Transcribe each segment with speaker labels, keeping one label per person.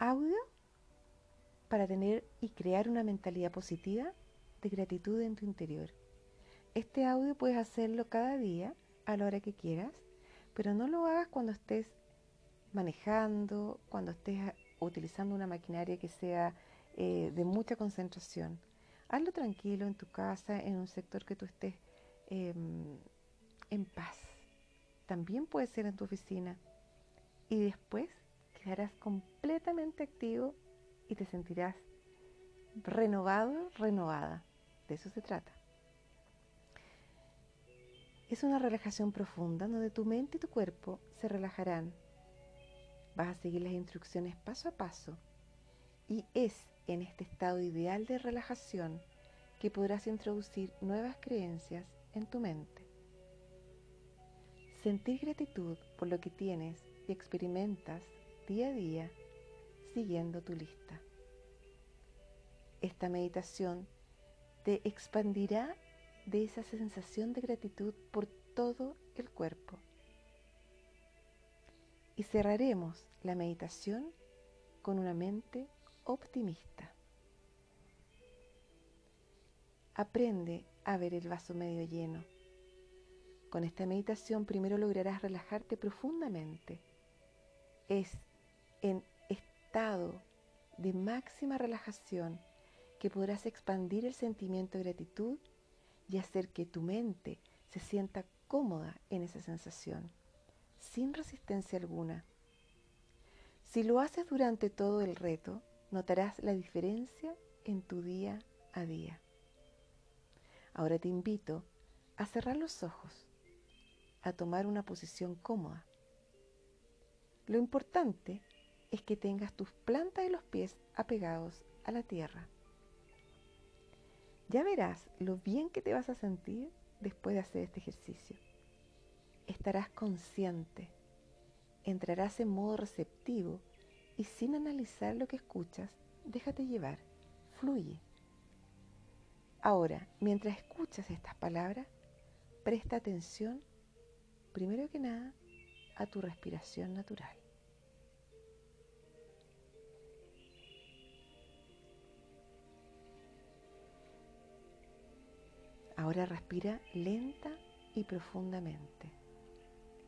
Speaker 1: audio para tener y crear una mentalidad positiva de gratitud en tu interior. Este audio puedes hacerlo cada día a la hora que quieras, pero no lo hagas cuando estés manejando, cuando estés utilizando una maquinaria que sea eh, de mucha concentración. Hazlo tranquilo en tu casa, en un sector que tú estés em, en paz. También puede ser en tu oficina. Y después quedarás completamente activo y te sentirás renovado, renovada. De eso se trata. Es una relajación profunda donde tu mente y tu cuerpo se relajarán. Vas a seguir las instrucciones paso a paso y es en este estado ideal de relajación que podrás introducir nuevas creencias en tu mente. Sentir gratitud por lo que tienes y experimentas día a día siguiendo tu lista. Esta meditación te expandirá de esa sensación de gratitud por todo el cuerpo. Y cerraremos la meditación con una mente optimista. Aprende a ver el vaso medio lleno. Con esta meditación primero lograrás relajarte profundamente. Es en estado de máxima relajación que podrás expandir el sentimiento de gratitud y hacer que tu mente se sienta cómoda en esa sensación, sin resistencia alguna. Si lo haces durante todo el reto, notarás la diferencia en tu día a día. Ahora te invito a cerrar los ojos, a tomar una posición cómoda. Lo importante es que tengas tus plantas de los pies apegados a la tierra. Ya verás lo bien que te vas a sentir después de hacer este ejercicio. Estarás consciente, entrarás en modo receptivo y sin analizar lo que escuchas, déjate llevar, fluye. Ahora, mientras escuchas estas palabras, presta atención, primero que nada, a tu respiración natural. Ahora respira lenta y profundamente,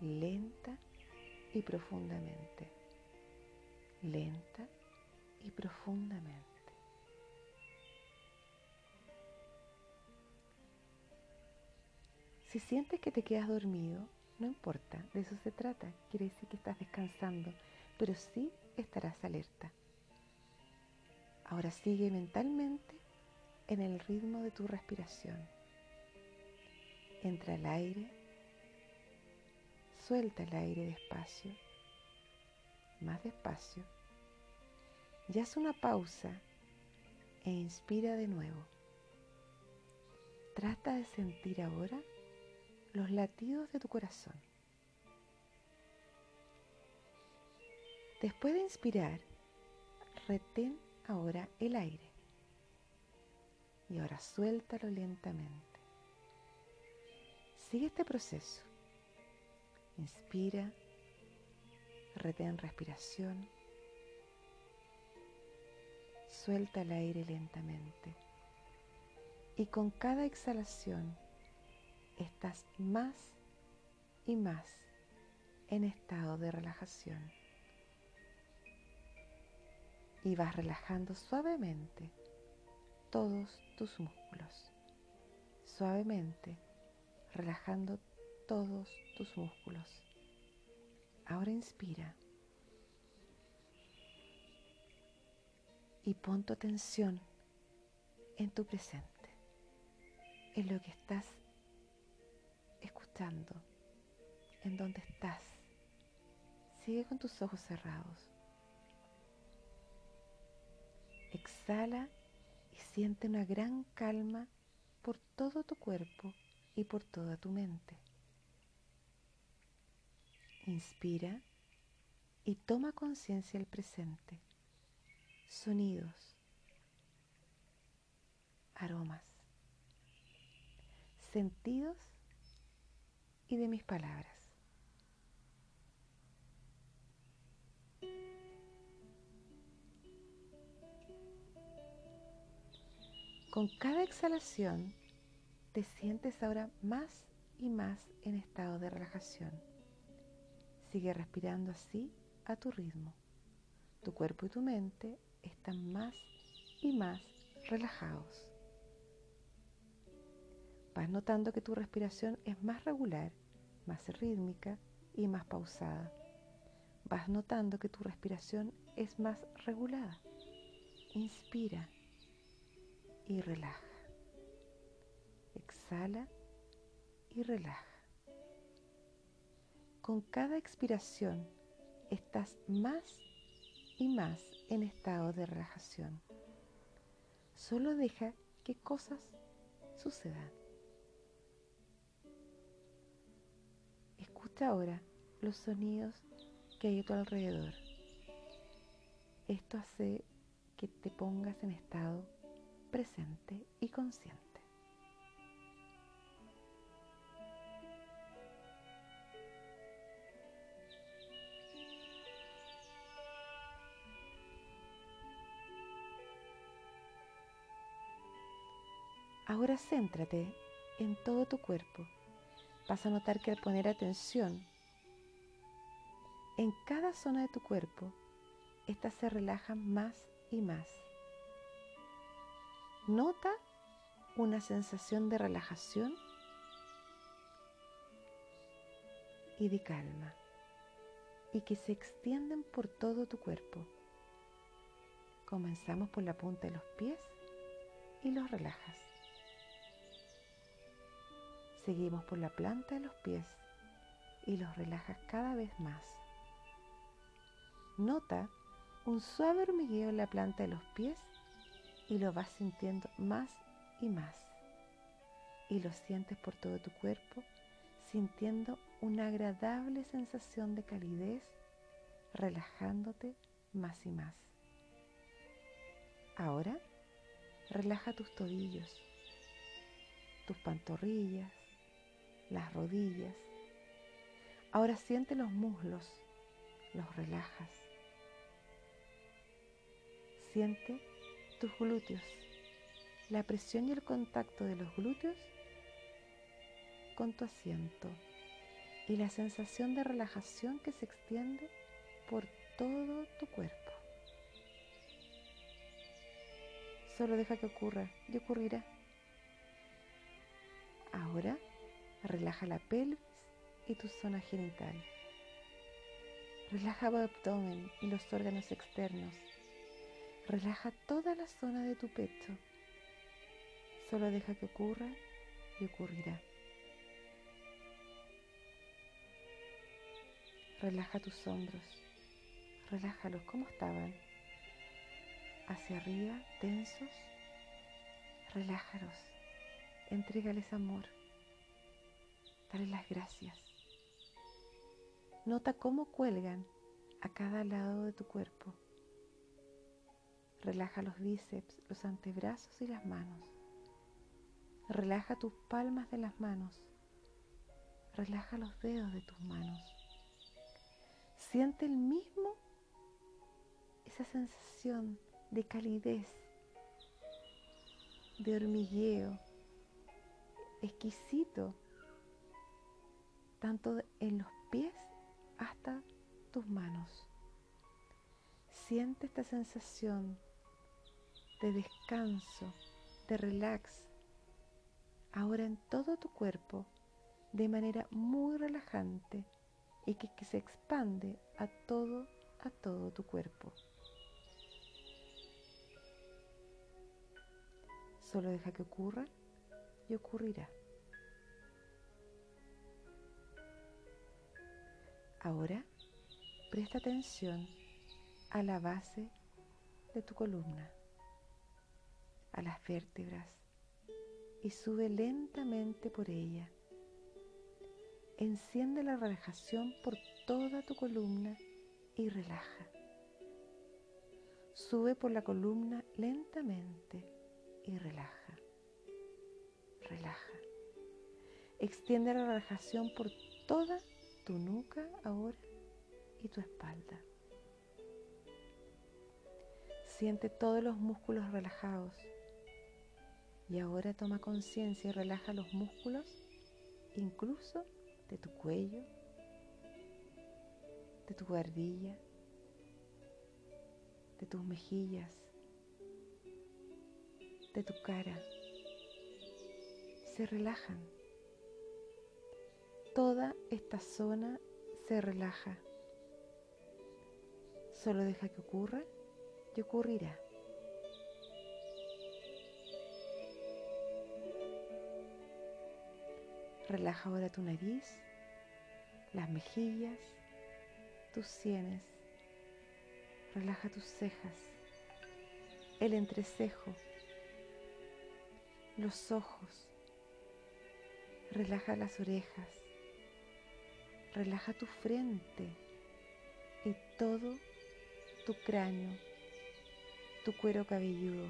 Speaker 1: lenta y profundamente, lenta y profundamente. Si sientes que te quedas dormido, no importa, de eso se trata. Quiere decir que estás descansando, pero sí estarás alerta. Ahora sigue mentalmente en el ritmo de tu respiración. Entra el aire, suelta el aire despacio, más despacio, y haz una pausa e inspira de nuevo. Trata de sentir ahora los latidos de tu corazón. Después de inspirar, retén ahora el aire y ahora suéltalo lentamente. Sigue este proceso. Inspira, retén respiración, suelta el aire lentamente y con cada exhalación estás más y más en estado de relajación. Y vas relajando suavemente todos tus músculos. Suavemente relajando todos tus músculos. Ahora inspira. Y pon tu atención en tu presente, en lo que estás en donde estás. Sigue con tus ojos cerrados. Exhala y siente una gran calma por todo tu cuerpo y por toda tu mente. Inspira y toma conciencia del presente. Sonidos, aromas, sentidos y de mis palabras. Con cada exhalación, te sientes ahora más y más en estado de relajación. Sigue respirando así a tu ritmo. Tu cuerpo y tu mente están más y más relajados. Vas notando que tu respiración es más regular, más rítmica y más pausada. Vas notando que tu respiración es más regulada. Inspira y relaja. Exhala y relaja. Con cada expiración estás más y más en estado de relajación. Solo deja que cosas sucedan. Escucha ahora los sonidos que hay a tu alrededor. Esto hace que te pongas en estado presente y consciente. Ahora céntrate en todo tu cuerpo. Vas a notar que al poner atención en cada zona de tu cuerpo, éstas se relajan más y más. Nota una sensación de relajación y de calma y que se extienden por todo tu cuerpo. Comenzamos por la punta de los pies y los relajas. Seguimos por la planta de los pies y los relajas cada vez más. Nota un suave hormigueo en la planta de los pies y lo vas sintiendo más y más. Y lo sientes por todo tu cuerpo, sintiendo una agradable sensación de calidez, relajándote más y más. Ahora, relaja tus tobillos, tus pantorrillas, las rodillas. Ahora siente los muslos, los relajas. Siente tus glúteos, la presión y el contacto de los glúteos con tu asiento y la sensación de relajación que se extiende por todo tu cuerpo. Solo deja que ocurra y ocurrirá. Ahora Relaja la pelvis y tu zona genital. Relaja tu abdomen y los órganos externos. Relaja toda la zona de tu pecho. Solo deja que ocurra y ocurrirá. Relaja tus hombros. Relájalos como estaban. Hacia arriba, tensos. Relájalos. Entrégales amor. Las gracias. Nota cómo cuelgan a cada lado de tu cuerpo. Relaja los bíceps, los antebrazos y las manos. Relaja tus palmas de las manos. Relaja los dedos de tus manos. Siente el mismo, esa sensación de calidez, de hormigueo, exquisito tanto en los pies hasta tus manos. Siente esta sensación de descanso, de relax, ahora en todo tu cuerpo de manera muy relajante y que, se expande a todo, a todo tu cuerpo. Solo deja que ocurra y ocurrirá. Ahora presta atención a la base de tu columna, a las vértebras y sube lentamente por ella. Enciende la relajación por toda tu columna y relaja. Sube por la columna lentamente y relaja. Relaja. Extiende la relajación por toda tu nuca ahora y tu espalda. Siente todos los músculos relajados. Y ahora toma conciencia y relaja los músculos, incluso de tu cuello, de tu barbilla, de tus mejillas, de tu cara. Se relajan. Toda esta zona se relaja. Solo deja que ocurra y ocurrirá. Relaja ahora tu nariz, las mejillas, tus sienes. Relaja tus cejas, el entrecejo, los ojos. Relaja las orejas. Relaja tu frente y todo tu cráneo, tu cuero cabelludo.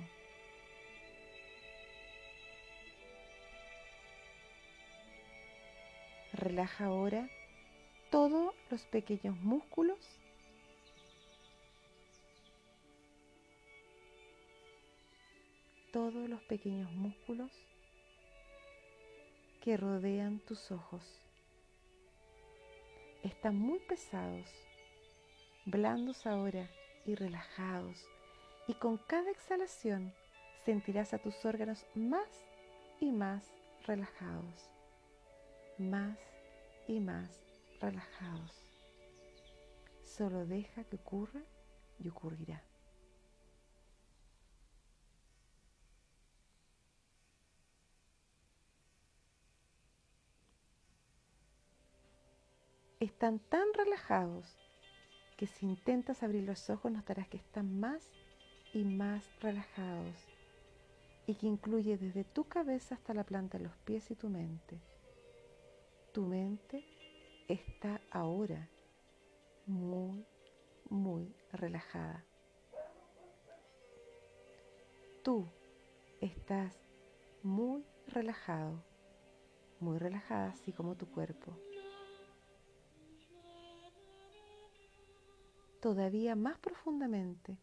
Speaker 1: Relaja ahora todos los pequeños músculos todos los pequeños músculos que rodean tus ojos. Están muy pesados, blandos ahora y relajados, y con cada exhalación sentirás a tus órganos más y más relajados más y más relajados. Solo deja que ocurra y ocurrirá. Están tan relajados que si intentas abrir los ojos notarás que están más y más relajados y que incluye desde tu cabeza hasta la planta de los pies y tu mente. Tu mente está ahora muy, muy relajada. Tú estás muy relajado, muy relajada así como tu cuerpo. Todavía más profundamente,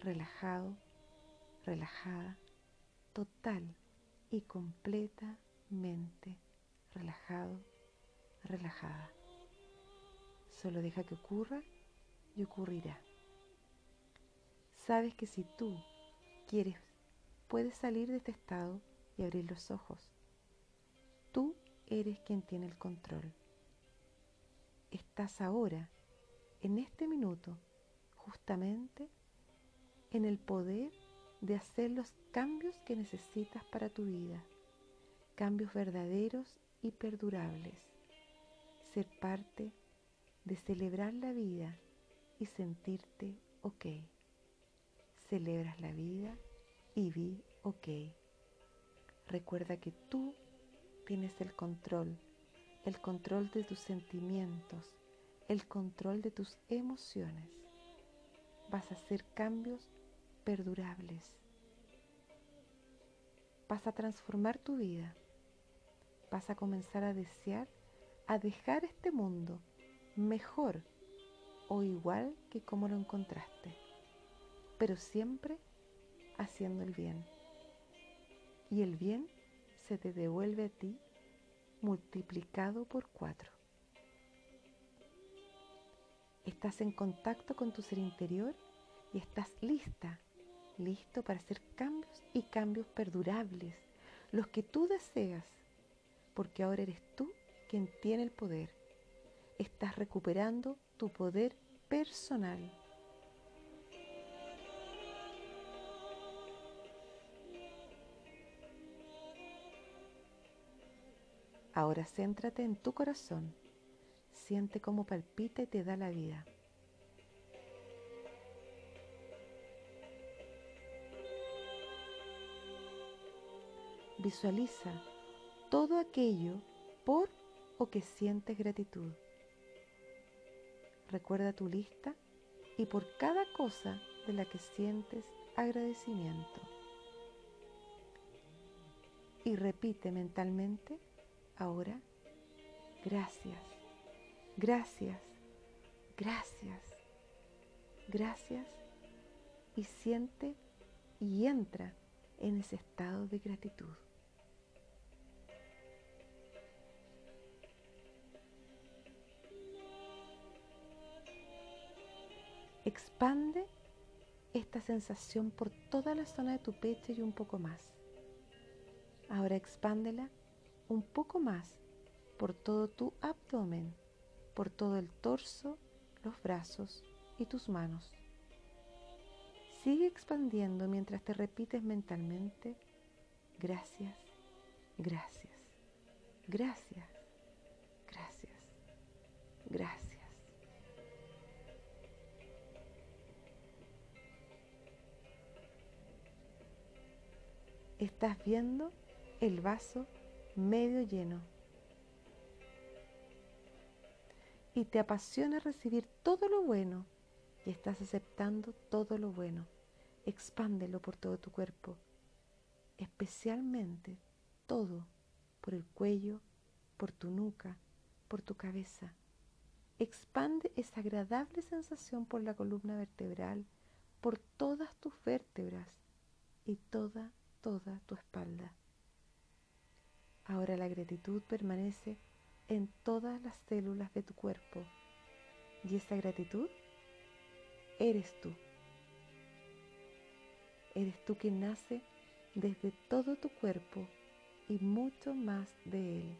Speaker 1: relajado, relajada, total y completamente relajado relajada. Solo deja que ocurra y ocurrirá. Sabes que si tú quieres, puedes salir de este estado y abrir los ojos. Tú eres quien tiene el control. Estás ahora, en este minuto, justamente en el poder de hacer los cambios que necesitas para tu vida, cambios verdaderos y perdurables ser parte de celebrar la vida y sentirte ok. Celebras la vida y vi ok. Recuerda que tú tienes el control, el control de tus sentimientos, el control de tus emociones. Vas a hacer cambios perdurables. Vas a transformar tu vida. Vas a comenzar a desear a dejar este mundo mejor o igual que como lo encontraste, pero siempre haciendo el bien. Y el bien se te devuelve a ti multiplicado por cuatro. Estás en contacto con tu ser interior y estás lista, listo para hacer cambios y cambios perdurables, los que tú deseas, porque ahora eres tú quien tiene el poder. Estás recuperando tu poder personal. Ahora céntrate en tu corazón. Siente cómo palpita y te da la vida. Visualiza todo aquello por o que sientes gratitud. Recuerda tu lista y por cada cosa de la que sientes agradecimiento. Y repite mentalmente ahora, gracias, gracias, gracias, gracias. Y siente y entra en ese estado de gratitud. Expande esta sensación por toda la zona de tu pecho y un poco más. Ahora expándela un poco más por todo tu abdomen, por todo el torso, los brazos y tus manos. Sigue expandiendo mientras te repites mentalmente, gracias, gracias, gracias, gracias, gracias. Estás viendo el vaso medio lleno. Y te apasiona recibir todo lo bueno y estás aceptando todo lo bueno. Expándelo por todo tu cuerpo, especialmente todo por el cuello, por tu nuca, por tu cabeza. Expande esa agradable sensación por la columna vertebral, por todas tus vértebras y toda, toda tu espalda. Ahora la gratitud permanece en todas las células de tu cuerpo y esa gratitud eres tú. Eres tú quien nace desde todo tu cuerpo y mucho más de él.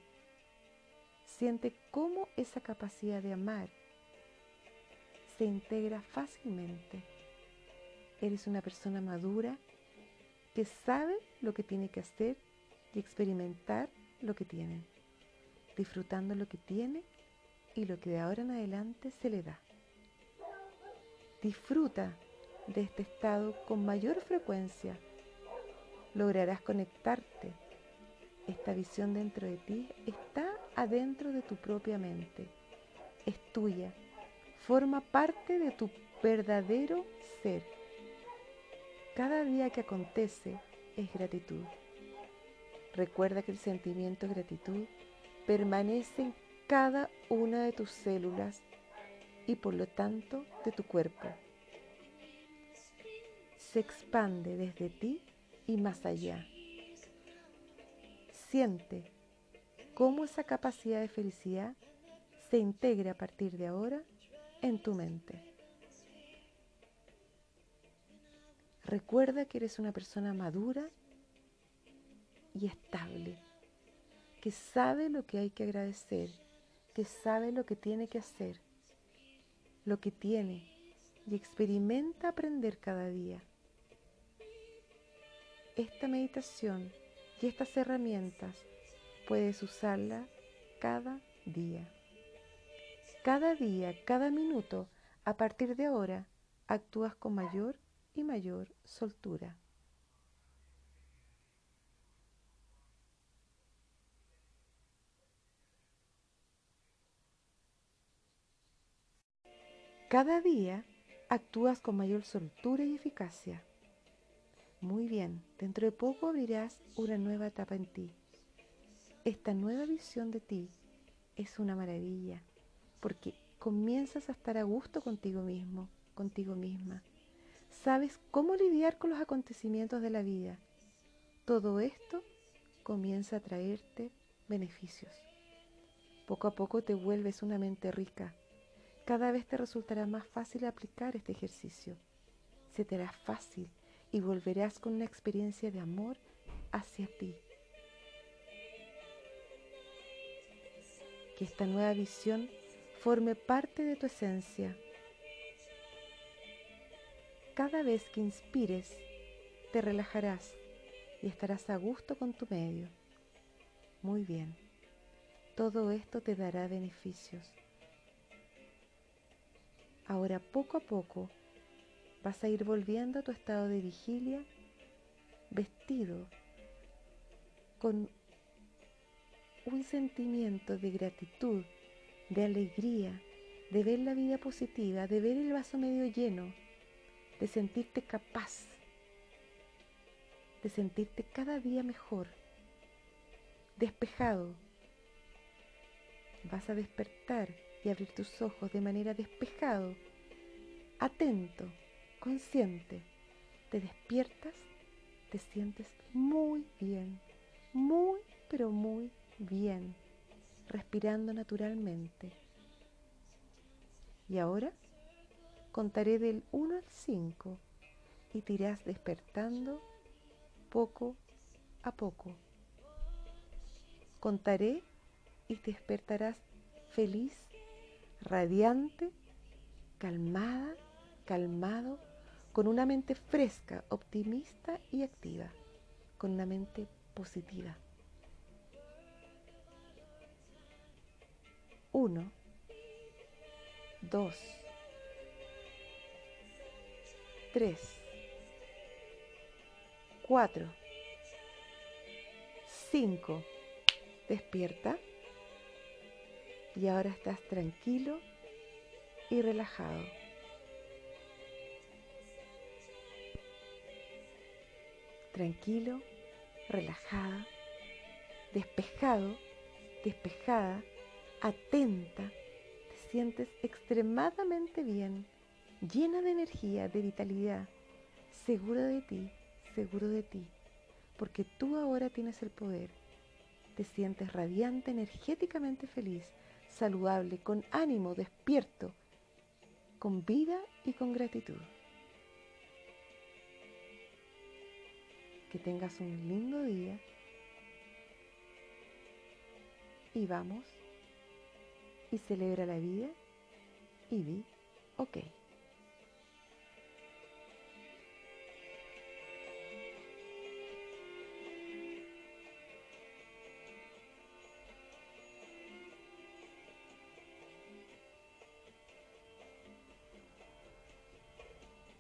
Speaker 1: Siente cómo esa capacidad de amar se integra fácilmente. Eres una persona madura que sabe lo que tiene que hacer y experimentar lo que tiene, disfrutando lo que tiene y lo que de ahora en adelante se le da. Disfruta de este estado con mayor frecuencia. Lograrás conectarte. Esta visión dentro de ti está adentro de tu propia mente. Es tuya. Forma parte de tu verdadero ser. Cada día que acontece es gratitud. Recuerda que el sentimiento de gratitud permanece en cada una de tus células y por lo tanto de tu cuerpo. Se expande desde ti y más allá. Siente cómo esa capacidad de felicidad se integra a partir de ahora en tu mente. Recuerda que eres una persona madura y estable, que sabe lo que hay que agradecer, que sabe lo que tiene que hacer lo que tiene y experimenta aprender cada día. Esta meditación y estas herramientas puedes usarla cada día. Cada día, cada minuto, a partir de ahora, actúas con mayor y mayor soltura. Cada día actúas con mayor soltura y eficacia. Muy bien, dentro de poco abrirás una nueva etapa en ti. Esta nueva visión de ti es una maravilla porque comienzas a estar a gusto contigo mismo, contigo misma. Sabes cómo lidiar con los acontecimientos de la vida. Todo esto comienza a traerte beneficios. Poco a poco te vuelves una mente rica, cada vez te resultará más fácil aplicar este ejercicio. Se te hará fácil y volverás con una experiencia de amor hacia ti. Que esta nueva visión forme parte de tu esencia. Cada vez que inspires, te relajarás y estarás a gusto con tu medio. Muy bien. Todo esto te dará beneficios. Ahora poco a poco vas a ir volviendo a tu estado de vigilia vestido con un sentimiento de gratitud, de alegría, de ver la vida positiva, de ver el vaso medio lleno, de sentirte capaz, de sentirte cada día mejor, despejado. Vas a despertar y abrir tus ojos de manera despejado, atento, consciente. Te despiertas, te sientes muy bien, muy, pero muy bien, respirando naturalmente. Y ahora contaré del 1 al 5 y te irás despertando poco a poco. Contaré y te despertarás feliz, radiante, calmada, calmado, con una mente fresca, optimista y activa, con una mente positiva. Uno, dos, tres, cuatro, cinco. Despierta y ahora estás tranquilo y relajado. Tranquilo, relajada, despejado, despejada, atenta, te sientes extremadamente bien, llena de energía, de vitalidad, seguro de ti, seguro de ti, porque tú ahora tienes el poder. Te sientes radiante, energéticamente feliz, saludable, con ánimo, despierto, con vida y con gratitud. Que tengas un lindo día y vamos y celebra la vida y vi ok.